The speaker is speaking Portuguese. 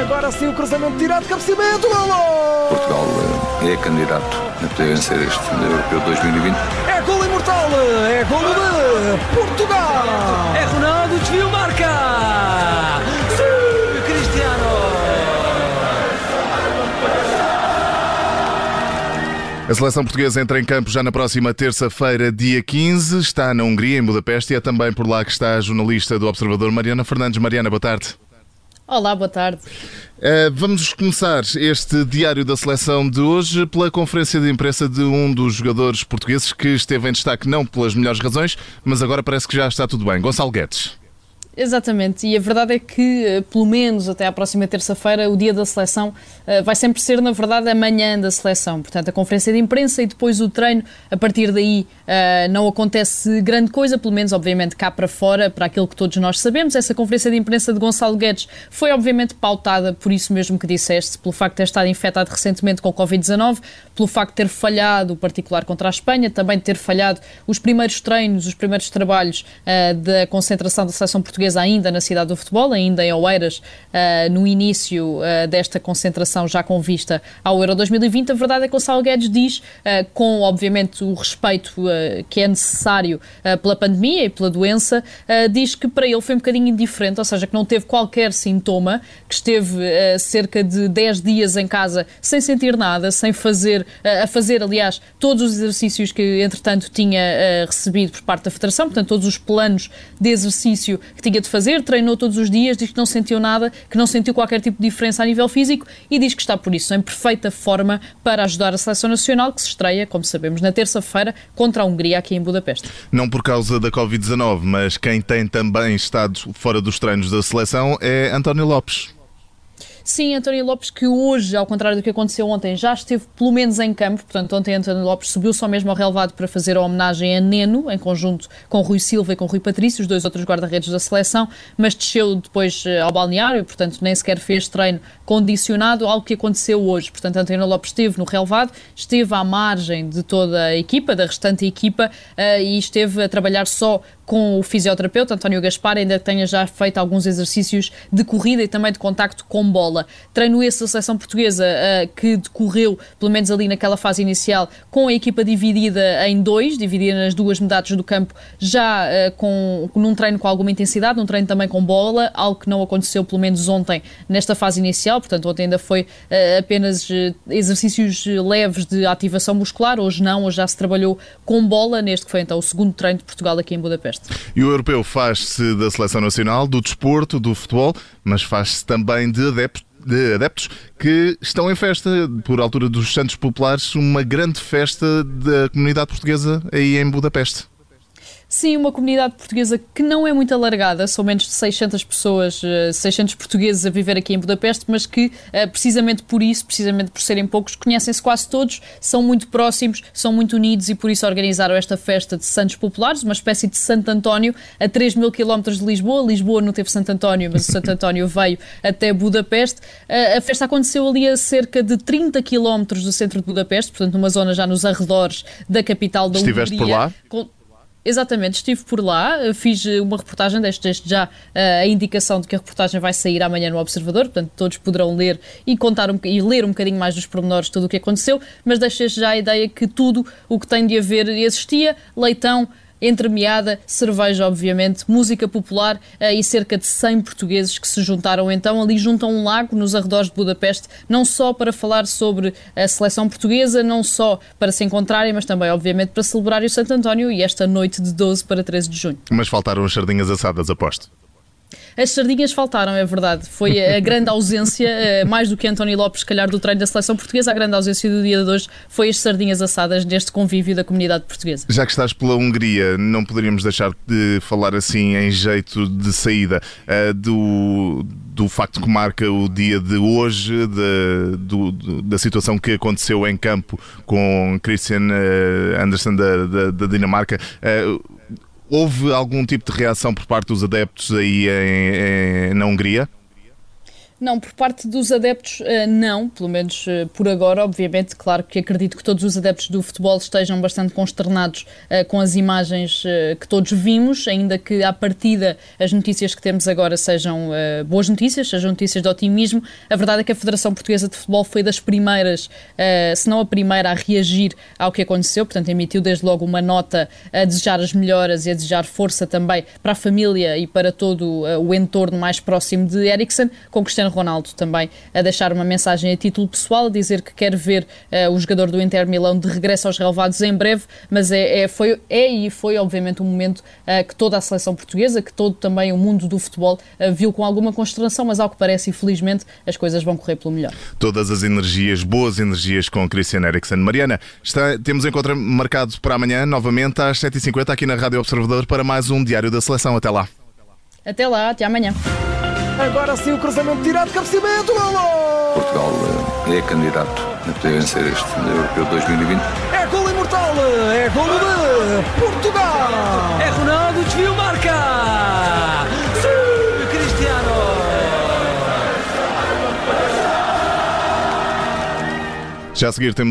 Agora sim o cruzamento tirado, cabeceamento, golo! Portugal é candidato a poder vencer este Europeu 2020. É golo imortal, é golo de Portugal! É Ronaldo, desvio, marca! Sim, Cristiano! A seleção portuguesa entra em campo já na próxima terça-feira, dia 15. Está na Hungria, em Budapeste, e é também por lá que está a jornalista do Observador, Mariana Fernandes. Mariana, boa tarde. Olá, boa tarde. Uh, vamos começar este diário da seleção de hoje pela conferência de imprensa de um dos jogadores portugueses que esteve em destaque não pelas melhores razões, mas agora parece que já está tudo bem. Gonçalo Guedes. Exatamente, e a verdade é que, eh, pelo menos até à próxima terça-feira, o dia da seleção eh, vai sempre ser, na verdade, a manhã da seleção. Portanto, a conferência de imprensa e depois o treino, a partir daí eh, não acontece grande coisa, pelo menos, obviamente, cá para fora, para aquilo que todos nós sabemos. Essa conferência de imprensa de Gonçalo Guedes foi, obviamente, pautada por isso mesmo que disseste, pelo facto de ter estado infectado recentemente com o Covid-19, pelo facto de ter falhado o particular contra a Espanha, também de ter falhado os primeiros treinos, os primeiros trabalhos da concentração da seleção portuguesa ainda na cidade do futebol, ainda em Oeiras, uh, no início uh, desta concentração já com vista ao Euro 2020. A verdade é que o Gonçalo Guedes diz, uh, com obviamente o respeito que é necessário pela pandemia e pela doença, diz que para ele foi um bocadinho indiferente, ou seja, que não teve qualquer sintoma, que esteve cerca de 10 dias em casa sem sentir nada, sem fazer, a fazer, aliás, todos os exercícios que entretanto tinha recebido por parte da Federação, portanto, todos os planos de exercício que tinha de fazer, treinou todos os dias, diz que não sentiu nada, que não sentiu qualquer tipo de diferença a nível físico e diz que está por isso em perfeita forma para ajudar a seleção nacional que se estreia, como sabemos, na terça-feira contra a Hungria aqui em Budapeste. Não por causa da Covid-19, mas quem tem também estado fora dos treinos da seleção é António Lopes. Sim, António Lopes, que hoje, ao contrário do que aconteceu ontem, já esteve pelo menos em campo. Portanto, ontem António Lopes subiu só mesmo ao relevado para fazer a homenagem a Neno, em conjunto com Rui Silva e com Rui Patrício, os dois outros guarda-redes da seleção, mas desceu depois eh, ao balneário, portanto, nem sequer fez treino condicionado, algo que aconteceu hoje. Portanto, António Lopes esteve no relevado, esteve à margem de toda a equipa, da restante equipa, uh, e esteve a trabalhar só com o fisioterapeuta António Gaspar, ainda que tenha já feito alguns exercícios de corrida e também de contacto com bola. Treino esse da seleção portuguesa uh, que decorreu, pelo menos ali naquela fase inicial, com a equipa dividida em dois, dividida nas duas metades do campo, já uh, com, num treino com alguma intensidade, num treino também com bola, algo que não aconteceu pelo menos ontem nesta fase inicial, portanto ontem ainda foi uh, apenas exercícios leves de ativação muscular, hoje não, hoje já se trabalhou com bola, neste que foi então o segundo treino de Portugal aqui em Budapeste. E o europeu faz-se da seleção nacional, do desporto, do futebol, mas faz-se também de adeptos de adeptos que estão em festa, por altura dos Santos Populares, uma grande festa da comunidade portuguesa aí em Budapeste. Sim, uma comunidade portuguesa que não é muito alargada, são menos de 600 pessoas, 600 eh, portugueses a viver aqui em Budapeste, mas que eh, precisamente por isso, precisamente por serem poucos, conhecem-se quase todos, são muito próximos, são muito unidos e por isso organizaram esta festa de Santos Populares, uma espécie de Santo António, a 3 mil quilómetros de Lisboa. Lisboa não teve Santo António, mas o Santo António veio até Budapeste. Eh, a festa aconteceu ali a cerca de 30 quilómetros do centro de Budapeste, portanto numa zona já nos arredores da capital da Estiveste Hungria. por lá? Exatamente, estive por lá, fiz uma reportagem, desde, desde já a indicação de que a reportagem vai sair amanhã no Observador, portanto todos poderão ler e contar um, e ler um bocadinho mais dos pormenores tudo o que aconteceu, mas deixei já a ideia que tudo o que tem de haver existia, leitão, entremeada, cerveja, obviamente, música popular uh, e cerca de 100 portugueses que se juntaram então ali junto a um lago nos arredores de Budapeste, não só para falar sobre a seleção portuguesa, não só para se encontrarem, mas também, obviamente, para celebrar o Santo António e esta noite de 12 para 13 de junho. Mas faltaram as sardinhas assadas, aposto. As sardinhas faltaram, é verdade. Foi a grande ausência, eh, mais do que António Lopes, se calhar, do treino da seleção portuguesa, a grande ausência do dia de hoje foi as sardinhas assadas neste convívio da comunidade portuguesa. Já que estás pela Hungria, não poderíamos deixar de falar assim em jeito de saída uh, do, do facto que marca o dia de hoje, de, do, da situação que aconteceu em campo com Christian eh, Andersen da, da, da Dinamarca. Houve algum tipo de reação por parte dos adeptos aí em, em, na Hungria? Não, por parte dos adeptos, eh, não, pelo menos eh, por agora, obviamente. Claro que acredito que todos os adeptos do futebol estejam bastante consternados eh, com as imagens que todos vimos, ainda que à partida as notícias que temos agora sejam boas notícias, sejam notícias de otimismo. A verdade é que a Federação Portuguesa de Futebol foi das primeiras, se não a primeira, a reagir ao que aconteceu, portanto, emitiu desde logo uma nota a desejar as melhoras e a desejar força também para a família e para todo o entorno mais próximo de Eriksen, com Cristiano Ronaldo também a deixar uma mensagem a título pessoal, a dizer que quer ver uh, o jogador do Inter Milão de regresso aos relevados em breve, mas é, é, foi, é e foi obviamente um momento uh, que toda a seleção portuguesa, que todo também o mundo do futebol uh, viu com alguma consternação, mas ao que parece, infelizmente, as coisas vão correr pelo melhor. Todas as energias, boas energias com Christian Eriksen. Mariana, está, temos encontro marcado para amanhã, novamente às 7h50 aqui na Rádio Observador para mais um Diário da Seleção. Até lá. Até lá, até amanhã. Agora sim o cruzamento tirado, cabeceamento, golo! Portugal eh, é candidato a poder vencer este Europeu 2020. É golo imortal, é golo de Portugal! É Ronaldo, desvio, marca! Sim, Cristiano! Já a seguir temos